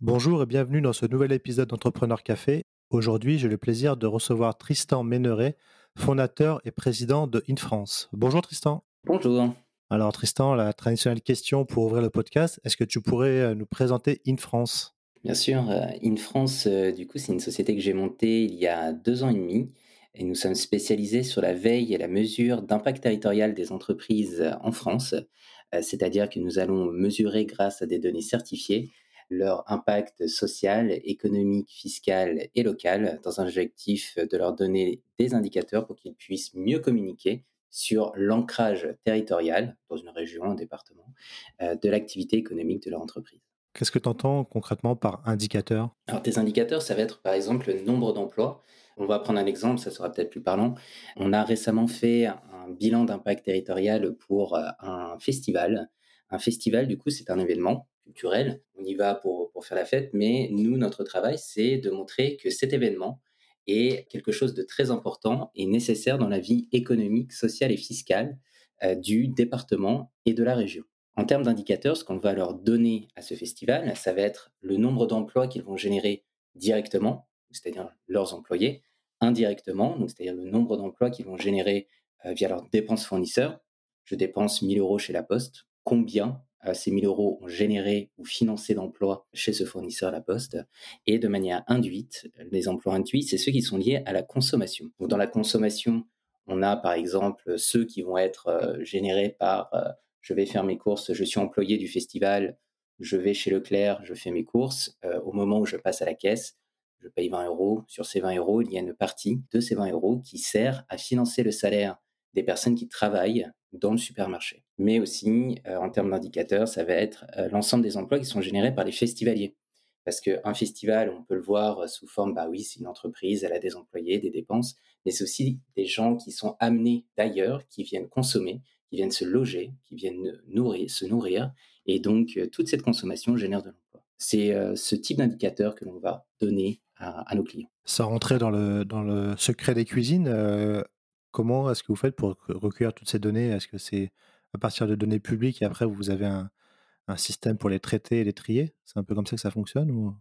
Bonjour et bienvenue dans ce nouvel épisode d'Entrepreneur Café. Aujourd'hui, j'ai le plaisir de recevoir Tristan Méneret, fondateur et président de InFrance. Bonjour Tristan. Bonjour. Alors Tristan, la traditionnelle question pour ouvrir le podcast, est-ce que tu pourrais euh, nous présenter InFrance? Bien sûr, euh, InFrance, euh, du coup, c'est une société que j'ai montée il y a deux ans et demi et nous sommes spécialisés sur la veille et la mesure d'impact territorial des entreprises en France, c'est-à-dire que nous allons mesurer grâce à des données certifiées leur impact social, économique, fiscal et local dans un objectif de leur donner des indicateurs pour qu'ils puissent mieux communiquer sur l'ancrage territorial dans une région, un département, euh, de l'activité économique de leur entreprise. Qu'est-ce que tu entends concrètement par indicateur? Alors, des indicateurs, ça va être par exemple le nombre d'emplois. On va prendre un exemple, ça sera peut-être plus parlant. On a récemment fait un bilan d'impact territorial pour euh, un festival. Un festival, du coup, c'est un événement culturel. On y va pour, faire la fête, mais nous, notre travail, c'est de montrer que cet événement est quelque chose de très important et nécessaire dans la vie économique, sociale et fiscale euh, du département et de la région. En termes d'indicateurs, ce qu'on va leur donner à ce festival, ça va être le nombre d'emplois qu'ils vont générer directement, c'est-à-dire leurs employés, indirectement, c'est-à-dire le nombre d'emplois qu'ils vont générer euh, via leurs dépenses fournisseurs. Je dépense 1000 euros chez la Poste. Combien ces 1000 euros ont généré ou financé d'emplois chez ce fournisseur La Poste et de manière induite. Les emplois induits, c'est ceux qui sont liés à la consommation. Dans la consommation, on a par exemple ceux qui vont être euh, générés par euh, je vais faire mes courses, je suis employé du festival, je vais chez Leclerc, je fais mes courses. au moment où je passe à la caisse, je paye 20 euros. Sur ces 20 euros, il y a une partie de ces 20 euros qui sert à financer le salaire des personnes qui travaillent dans le supermarché. Mais aussi, euh, en termes d'indicateurs, ça va être euh, l'ensemble des emplois qui sont générés par les festivaliers. Parce qu'un festival, on peut le voir euh, sous forme, bah oui, c'est une entreprise, elle a des employés, des dépenses, mais c'est aussi des gens qui sont amenés d'ailleurs, qui viennent consommer, qui viennent se loger, qui viennent nourrir, se nourrir, et donc toute cette consommation génère de l'emploi. C'est ce type d'indicateur que l'on va donner à, nos clients. Ça rentrait dans le, dans le secret des cuisines. Comment est-ce que vous faites pour recueillir toutes ces données? Est-ce que c'est à partir de données publiques et après vous avez un, système pour les traiter et les trier? C'est un peu comme ça que ça fonctionne.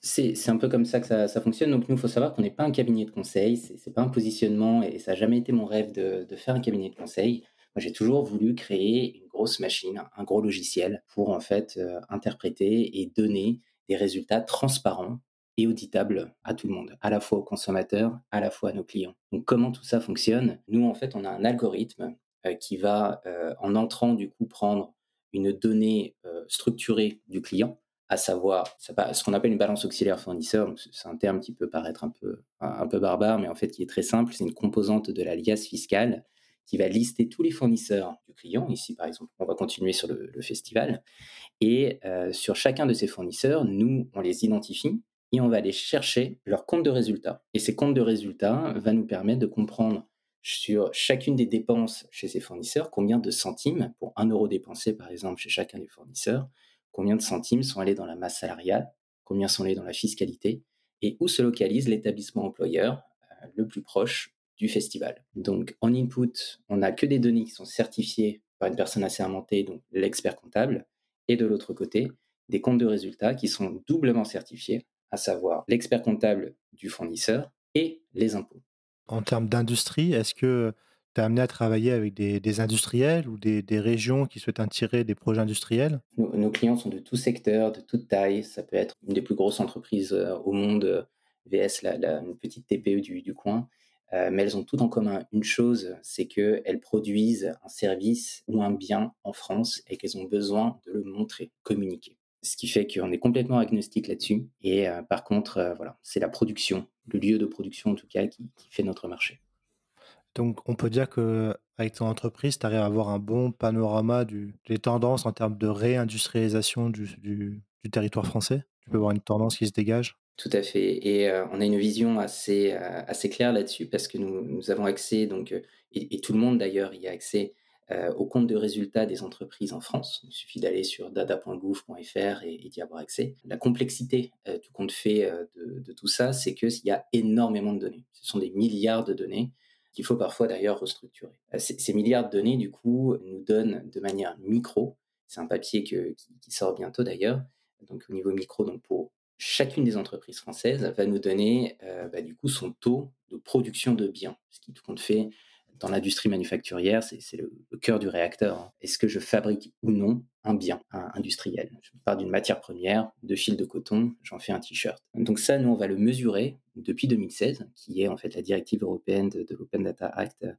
C'est un peu comme ça que ça, fonctionne. Donc, nous, il faut savoir qu'on n'est pas un cabinet de conseil, ce n'est pas un positionnement et ça n'a jamais été mon rêve de, faire un cabinet de conseil. Moi, j'ai toujours voulu créer une grosse machine, un gros logiciel pour en fait euh, interpréter et donner des résultats transparents et auditable à tout le monde, à la fois aux consommateurs, à la fois à nos clients. Donc comment tout ça fonctionne? Nous, en fait, on a un algorithme euh, qui va, euh, en entrant, du coup, prendre une donnée euh, structurée du client, à savoir ce qu'on appelle une balance auxiliaire fournisseur. C'est un terme qui peut paraître un peu, un peu barbare, mais en fait qui est très simple. C'est une composante de l'alias fiscal qui va lister tous les fournisseurs du client. Ici, par exemple, on va continuer sur le, festival. Et sur chacun de ces fournisseurs, nous, on les identifie et on va aller chercher leur compte de résultats. Et ces comptes de résultats va nous permettre de comprendre sur chacune des dépenses chez ces fournisseurs, combien de centimes, pour un euro dépensé par exemple chez chacun des fournisseurs, combien de centimes sont allés dans la masse salariale, combien sont allés dans la fiscalité, et où se localise l'établissement employeur euh, le plus proche du festival. Donc en input, on n'a que des données qui sont certifiées par une personne assermentée, donc l'expert comptable, et de l'autre côté, des comptes de résultats qui sont doublement certifiés à savoir l'expert comptable du fournisseur et les impôts. En termes d'industrie, est-ce que tu es amené à travailler avec des, industriels ou des, régions qui souhaitent attirer des projets industriels? Nos, clients sont de tout secteur, de toute taille. Ça peut être une des plus grosses entreprises euh, au monde, euh, VS, la, une petite TPE du, coin. Euh, mais elles ont tout en commun une chose, c'est qu'elles produisent un service ou un bien en France et qu'elles ont besoin de le montrer, communiquer ce qui fait qu'on est complètement agnostique là-dessus. Et euh, par contre, euh, voilà, c'est la production, le lieu de production en tout cas, qui, fait notre marché. Donc, on peut dire que avec ton entreprise, tu arrives à avoir un bon panorama du, des tendances en termes de réindustrialisation du, territoire français? Tu peux voir une tendance qui se dégage? Tout à fait. Et euh, on a une vision assez, assez claire là-dessus parce que nous, nous, avons accès, donc, et, et tout le monde d'ailleurs y a accès euh, au compte de résultats des entreprises en France. Il suffit d'aller sur dada.gouv.fr et, d'y avoir accès. La complexité euh, du compte fait euh, de, tout ça, c'est qu'il y a énormément de données. Ce sont des milliards de données qu'il faut parfois d'ailleurs restructurer. Ces, milliards de données, du coup, nous donnent de manière micro, c'est un papier qui, sort bientôt d'ailleurs, donc au niveau micro, donc pour chacune des entreprises françaises, va nous donner bah, du coup son taux de production de biens, ce qui compte fait dans l'industrie manufacturière, c'est le, cœur du réacteur. Hein. Est-ce que je fabrique ou non un bien industriel? Je pars d'une matière première, de fil de coton, j'en fais un t-shirt. Donc ça, nous, on va le mesurer depuis 2016, qui est en fait la directive européenne de, l'Open Data Act, euh,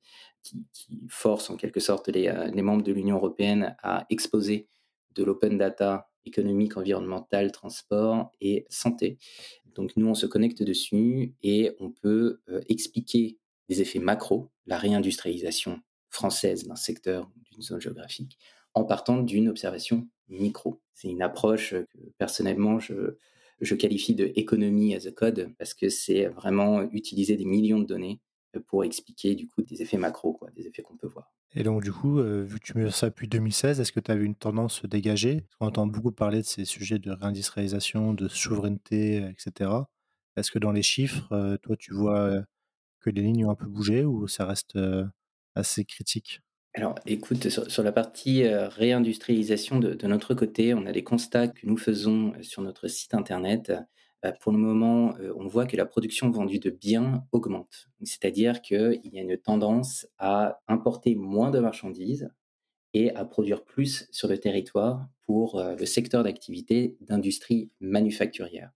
qui, force en quelque sorte les, euh, les membres de l'Union européenne à exposer de l'open data économique, environnemental, transport et santé. Donc nous, on se connecte dessus et on peut euh, expliquer des effets macro, la réindustrialisation française d'un secteur, d'une zone géographique, en partant d'une observation micro. C'est une approche que personnellement je, je qualifie de économie as a code parce que c'est vraiment utiliser des millions de données pour expliquer du coup des effets macro, quoi, des effets qu'on peut voir. Et donc du coup, euh, vu que tu mesures ça depuis 2016, est-ce que tu as vu une tendance se dégager On entend beaucoup parler de ces sujets de réindustrialisation, de souveraineté, etc. Est-ce que dans les chiffres, euh, toi, tu vois que les lignes ont un peu bougé ou ça reste euh, assez critique? Alors, écoute, sur, la partie euh, réindustrialisation de, notre côté, on a des constats que nous faisons euh, sur notre site internet. pour le moment, on voit que la production vendue de biens augmente. C'est-à-dire qu'il y a une tendance à importer moins de marchandises et à produire plus sur le territoire pour le secteur d'activité d'industrie manufacturière.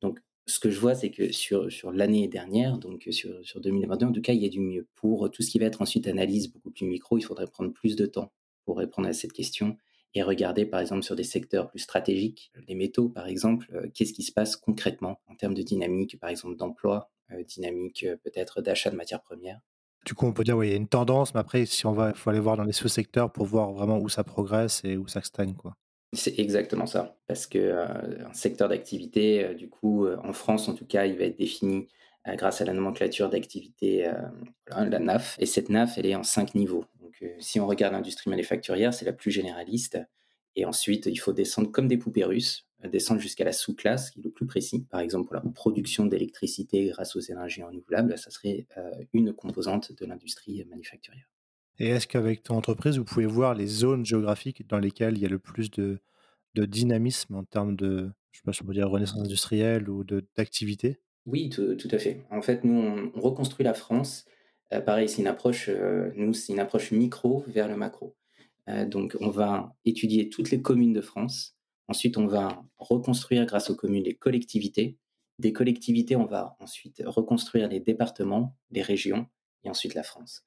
Donc, ce que je vois, c'est que sur, sur l'année dernière, donc sur, sur 2022, en tout cas, il y a du mieux. Pour tout ce qui va être ensuite analyse beaucoup plus micro, il faudrait prendre plus de temps pour répondre à cette question et regarder, par exemple, sur des secteurs plus stratégiques, les métaux, par exemple, euh, qu'est-ce qui se passe concrètement en termes de dynamique, par exemple, d'emploi, euh, dynamique euh, peut-être d'achat de matières premières. Du coup, on peut dire, oui, il y a une tendance, mais après, si on va, il faut aller voir dans les sous-secteurs pour voir vraiment où ça progresse et où ça stagne, quoi. C'est exactement ça, parce que euh, un secteur d'activité, euh, du coup, euh, en France en tout cas, il va être défini grâce à la nomenclature d'activité, la NAF. Et cette NAF, elle est en cinq niveaux. Donc, si on regarde l'industrie manufacturière, c'est la plus généraliste. Et ensuite, il faut descendre comme des poupées russes, descendre jusqu'à la sous-classe, qui est le plus précis. Par exemple, pour la production d'électricité grâce aux énergies renouvelables, ça serait une composante de l'industrie manufacturière. Et est-ce qu'avec ton entreprise, vous pouvez voir les zones géographiques dans lesquelles il y a le plus de, dynamisme en termes de, je sais pas si on peut dire renaissance industrielle ou d'activité? Oui, tout, à fait. En fait, nous, on, reconstruit la France. Euh, pareil, c'est une approche, euh, nous, c'est une approche micro vers le macro. Euh, donc, on va étudier toutes les communes de France. Ensuite, on va reconstruire grâce aux communes les collectivités. Des collectivités, on va ensuite reconstruire les départements, les régions et ensuite la France.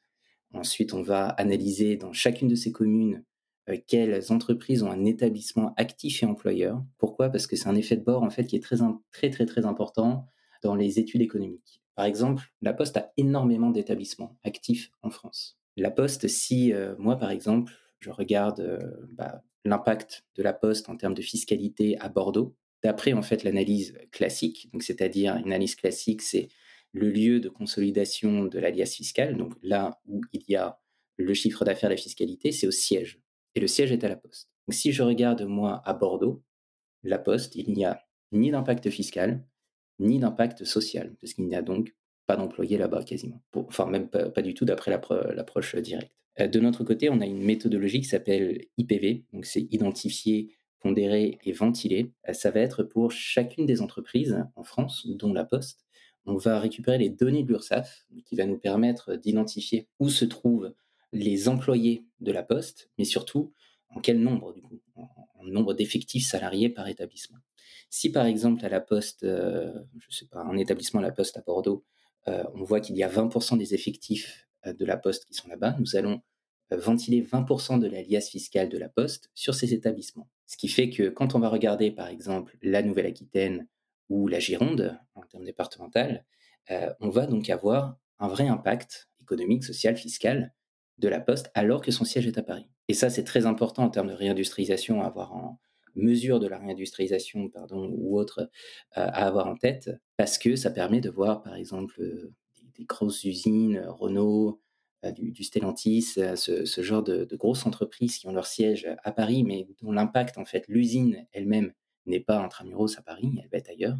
Ensuite, on va analyser dans chacune de ces communes euh, quelles entreprises ont un établissement actif et employeur. Pourquoi? Parce que c'est un effet de bord en fait qui est très très très très important dans les études économiques. Par exemple, la Poste a énormément d'établissements actifs en France. La Poste, si euh, moi par exemple, je regarde euh, bah, l'impact de la Poste en termes de fiscalité à Bordeaux, d'après en fait l'analyse classique, donc c'est-à-dire une analyse classique, c'est le lieu de consolidation de l'alias fiscal, donc là où il y a le chiffre d'affaires, la fiscalité, c'est au siège. Et le siège est à la Poste. Donc si je regarde moi à Bordeaux, la Poste, il n'y a ni d'impact fiscal, ni d'impact social, parce qu'il n'y a donc pas d'employés là-bas quasiment. enfin, même pas, du tout d'après l'approche directe. Euh, de notre côté, on a une méthodologie qui s'appelle IPV, donc c'est identifier, pondérer et ventiler. Euh, ça va être pour chacune des entreprises en France, dont la Poste, on va récupérer les données de l'URSSAF, qui va nous permettre d'identifier où se trouvent les employés de la Poste, mais surtout en quel nombre, du coup, en, nombre d'effectifs salariés par établissement. Si par exemple à la Poste, euh, je sais pas, un établissement la Poste à Bordeaux, euh, on voit qu'il y a 20% des effectifs euh, de la Poste qui sont là-bas, nous allons ventiler 20% de la liasse fiscale de la Poste sur ces établissements. Ce qui fait que quand on va regarder par exemple la Nouvelle-Aquitaine ou la Gironde, en termes départemental, euh, on va donc avoir un vrai impact économique, social, fiscal de la Poste alors que son siège est à Paris. Et ça, c'est très important en termes de réindustrialisation, à avoir en mesure de la réindustrialisation, pardon, ou autre, euh, à avoir en tête, parce que ça permet de voir, par exemple, euh, des, grosses usines, Renault, du, Stellantis, ce, genre de, de, grosses entreprises qui ont leur siège à Paris, mais dont l'impact, en fait, l'usine elle-même n'est pas intramuros à Paris, elle va être ailleurs,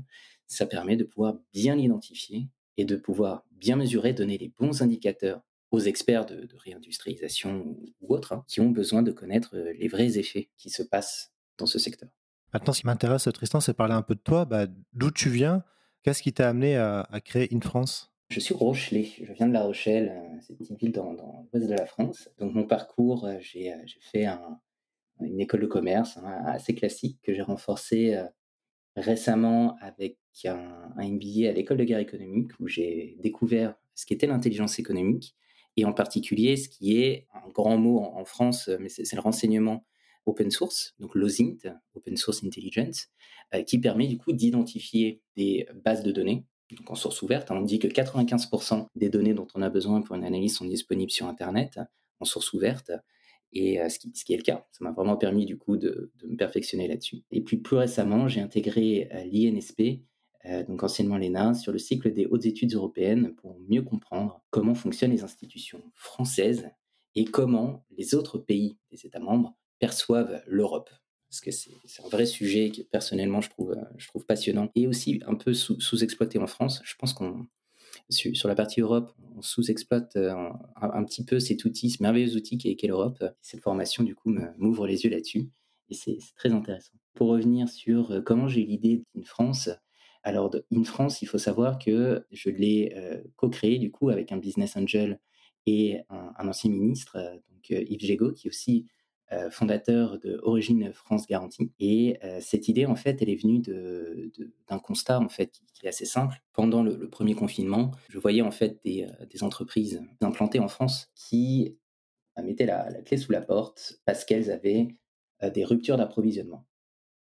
ça permet de pouvoir bien l'identifier et de pouvoir bien mesurer, donner les bons indicateurs aux experts de, réindustrialisation ou, autres, hein, qui ont besoin de connaître euh, les vrais effets qui se passent dans ce secteur. Maintenant, ce qui m'intéresse, Tristan, c'est parler un peu de toi. Bah, d'où tu viens? Qu'est-ce qui t'a amené à, à créer In France? Je suis Rochelais, je viens de La Rochelle, euh, c'est une petite ville dans, dans l'ouest de la France. Donc mon parcours, euh, j'ai fait un- une école de commerce hein, assez classique que j'ai renforcé euh, récemment avec un, MBA à l'école de guerre économique où j'ai découvert ce qu'était l'intelligence économique et en particulier ce qui est un grand mot en, France, mais c'est c'est le renseignement open source, donc l'OSINT, Open Source Intelligence, euh, qui permet du coup d'identifier des bases de données. Donc en source ouverte, hein, on dit que 95% des données dont on a besoin pour une analyse sont disponibles sur Internet en source ouverte et euh, ce, qui, est le cas. Ça m'a vraiment permis du coup de, me perfectionner là-dessus. Et puis plus récemment, j'ai intégré euh, l'INSP, euh, donc anciennement l'ENA, sur le cycle des hautes études européennes pour mieux comprendre comment fonctionnent les institutions françaises et comment les autres pays des États membres perçoivent l'Europe. Parce que c'est un vrai sujet que personnellement je trouve, passionnant et aussi un peu sous-exploité sous en France. Je pense qu'on sur, la partie Europe, on sous-exploite euh, un, petit peu cet outil, ce merveilleux outil qui est, l'Europe. Cette formation, du coup, m'ouvre les yeux là-dessus. Et c'est très intéressant. Pour revenir sur euh, comment j'ai eu l'idée d'In France, alors In France, il faut savoir que je l'ai euh, co-créé, du coup, avec un business angel et un, ancien ministre, donc Yves Gégaud, qui aussi euh, fondateur de Origine France Garantie. Et euh, cette idée, en fait, elle est venue d'un constat, en fait, qui, est assez simple. Pendant le, premier confinement, je voyais, en fait, des, euh, entreprises implantées en France qui mettaient la, clé sous la porte parce qu'elles avaient des ruptures d'approvisionnement.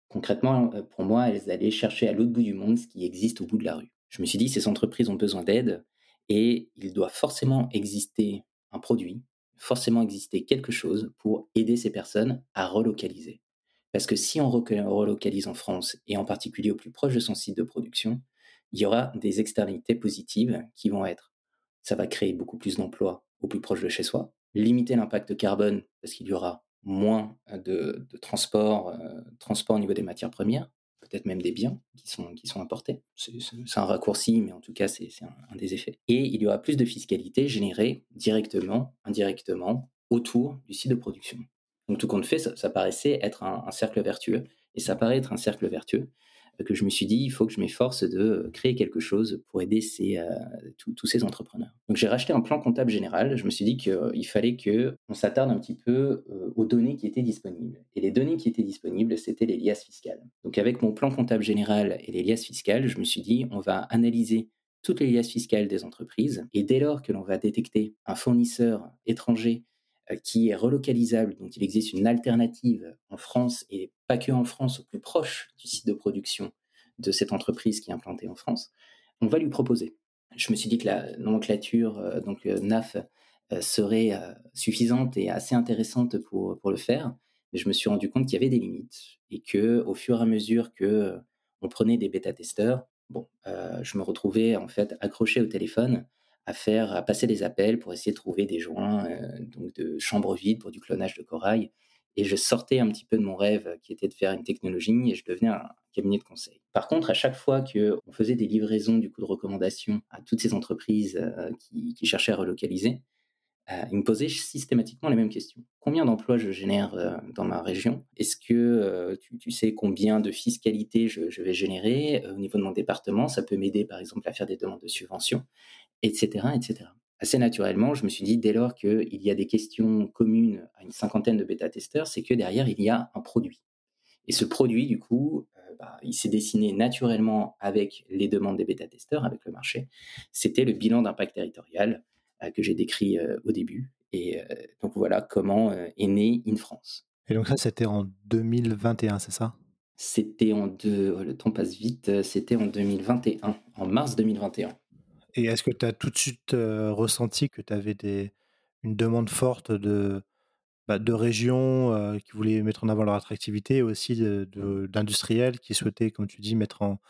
Concrètement, pour moi, elles allaient chercher à l'autre bout du monde ce qui existe au bout de la rue. Je me suis dit, ces entreprises ont besoin d'aide et il doit forcément exister un produit, forcément exister quelque chose pour aider ces personnes à relocaliser. Parce que si on relocalise en France, et en particulier au plus proche de son site de production, il y aura des externalités positives qui vont être, ça va créer beaucoup plus d'emplois au plus proche de chez soi, limiter l'impact carbone parce qu'il y aura moins de, transport, euh, transport au niveau des matières premières, peut-être même des biens qui sont, importés. C'est un raccourci, mais en tout cas, c'est un, un, des effets. Et il y aura plus de fiscalité générée directement, indirectement, autour du site de production. Donc tout compte fait, ça, paraissait être un, cercle vertueux, et ça paraît être un cercle vertueux que je me suis dit, il faut que je m'efforce de créer quelque chose pour aider euh, tous ces entrepreneurs. Donc j'ai racheté un plan comptable général. Je me suis dit qu'il euh, fallait qu'on s'attarde un petit peu euh, aux données qui étaient disponibles. Et les données qui étaient disponibles, c'était les liasses fiscales. Donc avec mon plan comptable général et les liasses fiscales, je me suis dit, on va analyser toutes les liasses fiscales des entreprises. Et dès lors que l'on va détecter un fournisseur étranger qui est relocalisable, dont il existe une alternative en France et pas que en France, au plus proche du site de production de cette entreprise qui est implantée en France, on va lui proposer. Je me suis dit que la nomenclature, euh, donc euh, NAF, euh, serait suffisante et assez intéressante pour, pour le faire, mais je me suis rendu compte qu'il y avait des limites et que au fur et à mesure que on prenait des bêta-testeurs, bon, je me retrouvais en fait accroché au téléphone à faire, à passer des appels pour essayer de trouver des joints euh, donc de chambres vides pour du clonage de corail. Et je sortais un petit peu de mon rêve qui était de faire une technologie et je devenais un cabinet de conseil. Par contre, à chaque fois qu'on faisait des livraisons du coup de recommandations à toutes ces entreprises euh, qui, cherchaient à relocaliser, euh, ils me posaient systématiquement les mêmes questions. Combien d'emplois je génère euh, dans ma région? Est-ce que euh, tu, tu, sais combien de fiscalité je, je vais générer au niveau de mon département? Ça peut m'aider par exemple à faire des demandes de subventions etc., etc. Assez naturellement, je me suis dit, dès lors qu'il y a des questions communes à une cinquantaine de bêta-testeurs, c'est que derrière, il y a un produit. Et ce produit, du coup, euh, bah, il s'est dessiné naturellement avec les demandes des bêta-testeurs, avec le marché. C'était le bilan d'impact territorial euh, que j'ai décrit euh, au début. Et donc voilà comment est né In France. Et donc ça, c'était en 2021, c'est ça? C'était en deux... Le temps passe vite. C'était en 2021, en mars 2021. Et est-ce que tu as tout de suite euh, ressenti que tu avais des, une demande forte de, bah, de régions euh, qui voulaient mettre en avant leur attractivité et aussi d'industriels qui souhaitaient, comme tu dis, mettre en,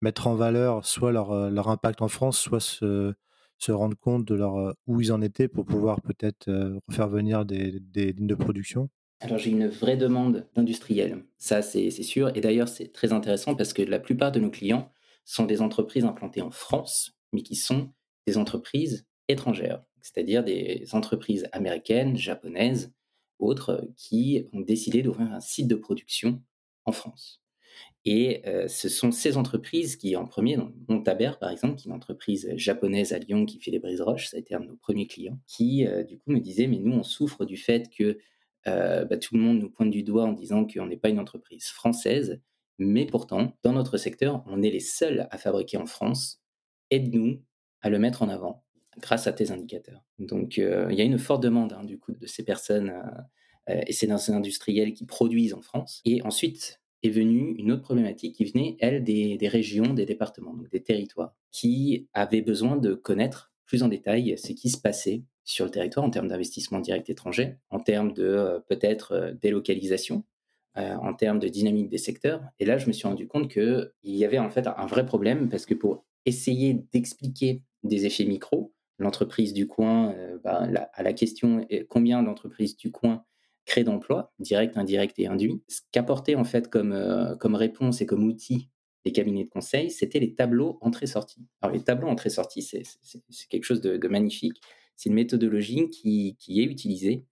mettre en valeur soit leur, leur impact en France, soit se, se rendre compte de leur, où ils en étaient pour pouvoir peut-être faire venir des, des lignes de production? Alors j'ai une vraie demande d'industriels, ça c'est sûr. Et d'ailleurs c'est très intéressant parce que la plupart de nos clients sont des entreprises implantées en France, mais qui sont des entreprises étrangères, c'est-à-dire des entreprises américaines, japonaises, autres, qui ont décidé d'ouvrir un site de production en France. Et ce sont ces entreprises qui, en premier, Montaber par exemple, qui est une entreprise japonaise à Lyon qui fait des brises roches, ça a été un de nos premiers clients, qui du coup me disait mais nous on souffre du fait que bah, tout le monde nous pointe du doigt en disant qu'on n'est pas une entreprise française, mais pourtant dans notre secteur on est les seuls à fabriquer en France. Aide-nous à le mettre en avant grâce à tes indicateurs. Donc il y a une forte demande hein, du coup de ces personnes et ces industriels qui produisent en France. Et ensuite, est venue une autre problématique qui venait, elle, des, régions, des départements, donc des territoires, qui avaient besoin de connaître plus en détail ce qui se passait sur le territoire en termes d'investissement direct étranger, en termes de euh, peut-être euh, délocalisation, euh, en termes de dynamique des secteurs. Et là, je me suis rendu compte qu'il y avait en fait un vrai problème parce que pour essayer d'expliquer des effets micro, l'entreprise du coin, bah, à la question combien d'entreprises du coin créer d'emplois, direct, indirect et induit. Ce qu'apportait en fait comme, euh, comme réponse et comme outil les cabinets de conseil, c'était les tableaux entrée-sortie. Alors les tableaux entrée-sortie, c'est quelque chose de, magnifique. C'est une méthodologie qui, est utilisée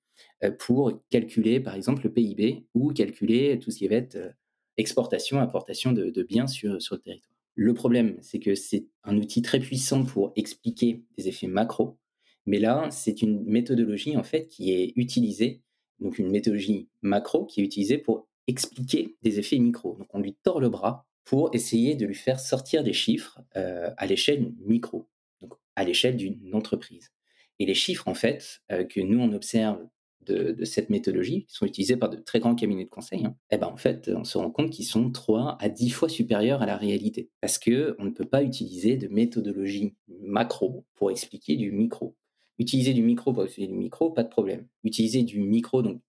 euh, pour calculer par exemple le PIB ou calculer tout ce qui va être euh, exportation, importation de, biens sur le territoire. Le problème, c'est que c'est un outil très puissant pour expliquer des effets macro, mais là, c'est une méthodologie en fait qui est utilisée donc une méthodologie macro qui est utilisée pour expliquer des effets micro. Donc on lui tord le bras pour essayer de lui faire sortir des chiffres euh, à l'échelle micro, donc à l'échelle d'une entreprise. Et les chiffres, en fait, euh, que nous, on observe de, cette méthodologie, qui sont utilisés par de très grands cabinets de conseil, hein, eh ben, en fait, on se rend compte qu'ils sont 3 à 10 fois supérieurs à la réalité. Parce qu'on ne peut pas utiliser de méthodologie macro pour expliquer du micro. Utiliser du micro pour utiliser du micro, pas de problème. Utiliser du micro, donc,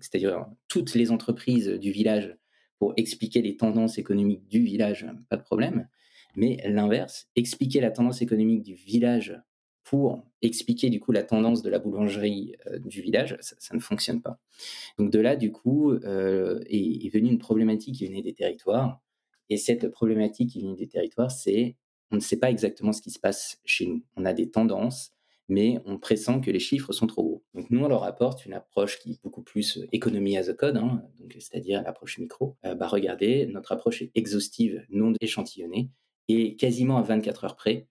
c'est-à-dire toutes les entreprises du village pour expliquer les tendances économiques du village, pas de problème. Mais l'inverse, expliquer la tendance économique du village pour expliquer du coup la tendance de la boulangerie euh, du village, ça, ne fonctionne pas. Donc de là, du coup, euh, est, est, venue une problématique qui venait des territoires. Et cette problématique qui venait des territoires, c'est on ne sait pas exactement ce qui se passe chez nous. On a des tendances, mais on pressent que les chiffres sont trop gros. Donc nous, on leur apporte une approche qui est beaucoup plus euh, économie as a code, hein, c'est-à-dire l'approche micro. Bah regardez, notre approche est exhaustive, non échantillonnée, et quasiment à 24 heures près,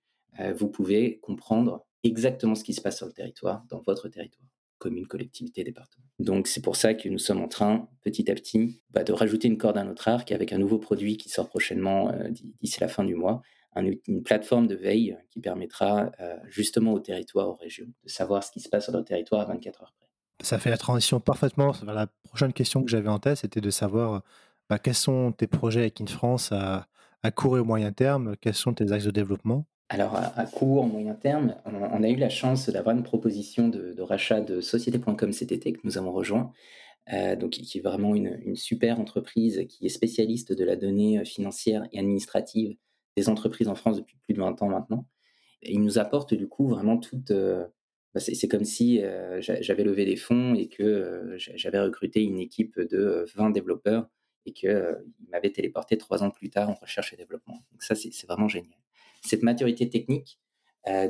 vous pouvez comprendre exactement ce qui se passe sur le territoire, dans votre territoire commune, collectivité, département. Donc c'est pour ça que nous sommes en train, petit à petit, bah, de rajouter une corde à notre arc avec un nouveau produit qui sort prochainement d'ici la fin du mois, une plateforme de veille qui permettra euh, justement aux territoires, aux régions, de savoir ce qui se passe sur leur territoire à 24 heures près. Ça fait la transition parfaitement la prochaine question que j'avais en tête, c'était de savoir bah, quels sont tes projets avec InFrance à, à court et au moyen terme, quels sont tes axes de développement? Alors, à, court, moyen terme, on, a eu la chance d'avoir une proposition de, rachat de société.com cet été que nous avons rejoint, euh, donc qui est vraiment une, super entreprise qui est spécialiste de la donnée financière et administrative des entreprises en France depuis plus de 20 ans maintenant. Et ils nous apportent du coup vraiment toute... Euh, bah, c'est comme si euh, j'avais levé des fonds et que euh, j'avais recruté une équipe de 20 développeurs et qu'ils m'avaient téléporté trois ans plus tard en recherche et développement. Donc ça, c'est vraiment génial. Cette maturité technique,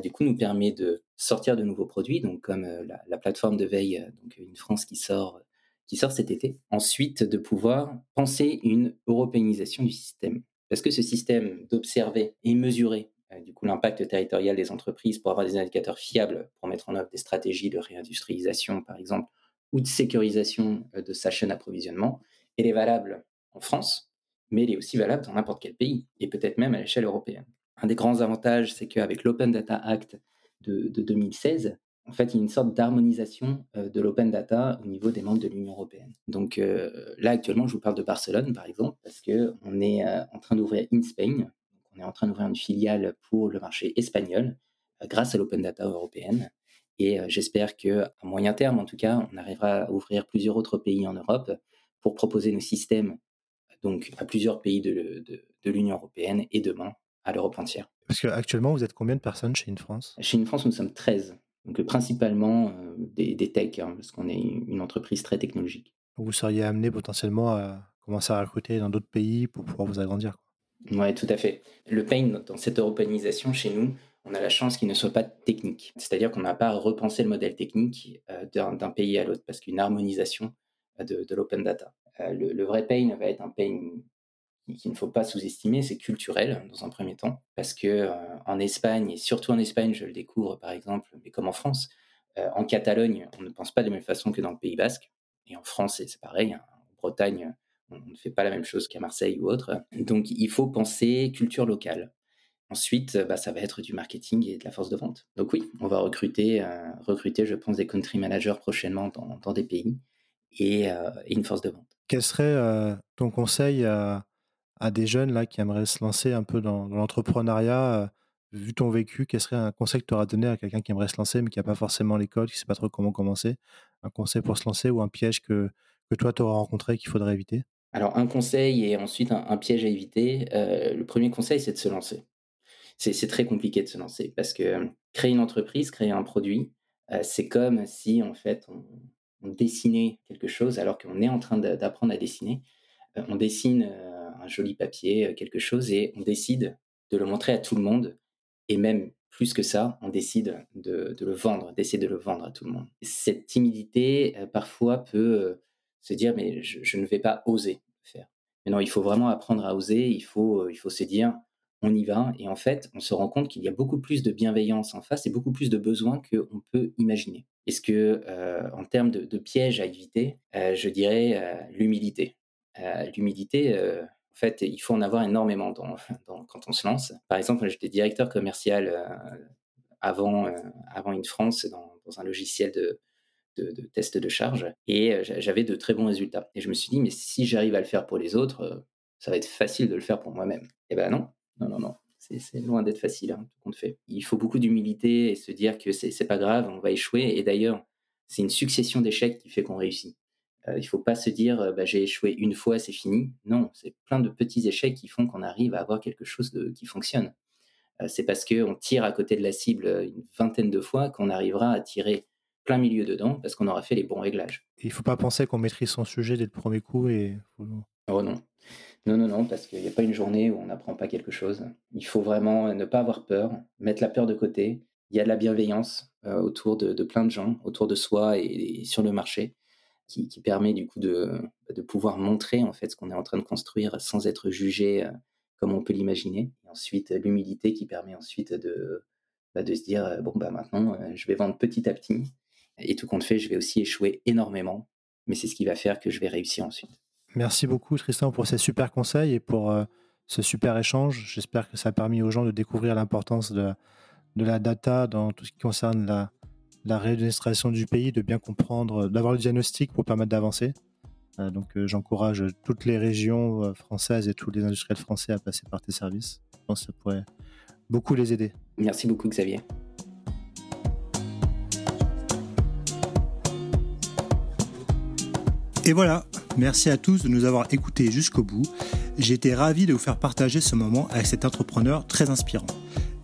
du coup, nous permet de sortir de nouveaux produits, donc comme la, la, plateforme de veille, donc une France qui sort, qui sort cet été. Ensuite, de pouvoir penser une européanisation du système. Parce que ce système d'observer et mesurer euh, du coup l'impact territorial des entreprises pour avoir des indicateurs fiables pour mettre en œuvre des stratégies de réindustrialisation, par exemple, ou de sécurisation euh, de sa chaîne d'approvisionnement, elle est valable en France, mais elle est aussi valable dans n'importe quel pays, et peut-être même à l'échelle européenne. Un des grands avantages, c'est qu'avec l'Open Data Act de, de 2016, en fait, il y a une sorte d'harmonisation euh, de l'open data au niveau des membres de l'Union européenne. Donc euh, là, actuellement, je vous parle de Barcelone, par exemple, parce qu'on est euh, en train d'ouvrir InSpain. On est en train d'ouvrir une filiale pour le marché espagnol grâce à l'open data européenne. Et j'espère qu'à moyen terme, en tout cas, on arrivera à ouvrir plusieurs autres pays en Europe pour proposer nos systèmes donc à plusieurs pays de l'Union européenne et demain à l'Europe entière. Parce qu'actuellement, vous êtes combien de personnes chez InFrance? Chez InFrance, nous sommes 13. Donc principalement euh, des, des techs, hein, parce qu'on est une entreprise très technologique. Vous seriez amené potentiellement à commencer à recruter dans d'autres pays pour pouvoir vous agrandir. Oui, tout à fait. Le pain, dans cette européanisation chez nous, on a la chance qu'il ne soit pas technique. C'est-à-dire qu'on n'a pas à repenser le modèle technique euh, d'un pays à l'autre, parce qu'une harmonisation euh, de, de l'open data. le, vrai pain va être un pain qu'il ne faut pas sous-estimer, c'est culturel dans un premier temps, parce que en Espagne, et surtout en Espagne, je le découvre par exemple, mais comme en France, en Catalogne, on ne pense pas de la même façon que dans le Pays Basque, et en France, c'est pareil, hein. en Bretagne, on ne fait pas la même chose qu'à Marseille ou autre. Donc il faut penser culture locale. Ensuite, bah, ça va être du marketing et de la force de vente. Donc oui, on va recruter, recruter je pense, des country managers prochainement dans, des pays et, une force de vente. Quel serait ton conseil à, à des jeunes là qui aimeraient se lancer un peu dans, l'entrepreneuriat, euh, vu ton vécu, quel serait un conseil que tu auras donné à quelqu'un qui aimerait se lancer mais qui n'a pas forcément l'école, qui ne sait pas trop comment commencer? Un conseil pour se lancer ou un piège que, que toi tu auras rencontré qu'il faudrait éviter? Alors un conseil et ensuite un, piège à éviter. Euh, le premier conseil c'est de se lancer. C'est très compliqué de se lancer parce que euh, créer une entreprise, créer un produit, c'est comme si en fait on, on dessinait quelque chose alors qu'on est en train d'apprendre à dessiner. On dessine un joli papier, euh, quelque chose, et on décide de le montrer à tout le monde. Et même plus que ça, on décide de, le vendre, d'essayer de le vendre à tout le monde. Cette timidité, euh, parfois, peut euh, se dire, mais je, ne vais pas oser faire. Mais non, il faut vraiment apprendre à oser, il faut, il faut se dire, on y va. Et en fait, on se rend compte qu'il y a beaucoup plus de bienveillance en face et beaucoup plus de besoins qu'on peut imaginer. Est-ce que, en termes de, pièges à éviter, je dirais l'humilité? L'humilité, en fait, il faut en avoir énormément quand on se lance. Par exemple, j'étais directeur commercial euh, avant, euh, avant une France dans, un logiciel de, de, test de charge et euh, j'avais de très bons résultats. Et je me suis dit, mais si j'arrive à le faire pour les autres, ça va être facile de le faire pour moi-même. Et eh ben non, non, non, non. C'est loin d'être facile, hein, tout compte fait. Il faut beaucoup d'humilité et se dire que c'est pas grave, on va échouer. Et d'ailleurs, c'est une succession d'échecs qui fait qu'on réussit. Euh, il ne faut pas se dire euh, bah, j'ai échoué une fois, c'est fini. Non, c'est plein de petits échecs qui font qu'on arrive à avoir quelque chose de, qui fonctionne. Euh, c'est parce qu'on tire à côté de la cible une vingtaine de fois qu'on arrivera à tirer plein milieu dedans parce qu'on aura fait les bons réglages. Il ne faut pas penser qu'on maîtrise son sujet dès le premier coup et. Oh non. Non, non, non, parce qu'il n'y a pas une journée où on n'apprend pas quelque chose. Il faut vraiment ne pas avoir peur, mettre la peur de côté. Il y a de la bienveillance autour de, plein de gens, autour de soi et sur le marché qui, permet du coup de, de, pouvoir montrer en fait ce qu'on est en train de construire sans être jugé euh, comme on peut l'imaginer. ensuite, l'humilité qui permet ensuite de, bah, de se dire euh, bon bah maintenant euh, je vais vendre petit à petit et tout compte fait, je vais aussi échouer énormément, mais c'est ce qui va faire que je vais réussir ensuite. Merci beaucoup Tristan pour ces super conseils et pour ce super échange. J'espère que ça a permis aux gens de découvrir l'importance de, de la data dans tout ce qui concerne la, la réadministration du pays, de bien comprendre, euh, d'avoir le diagnostic pour permettre d'avancer. Euh, donc euh, j'encourage toutes les régions françaises et tous les industriels français à passer par tes services. Je pense que ça pourrait beaucoup les aider. Merci beaucoup Xavier. Et voilà, merci à tous de nous avoir écoutés jusqu'au bout. J'ai été ravi de vous faire partager ce moment avec cet entrepreneur très inspirant.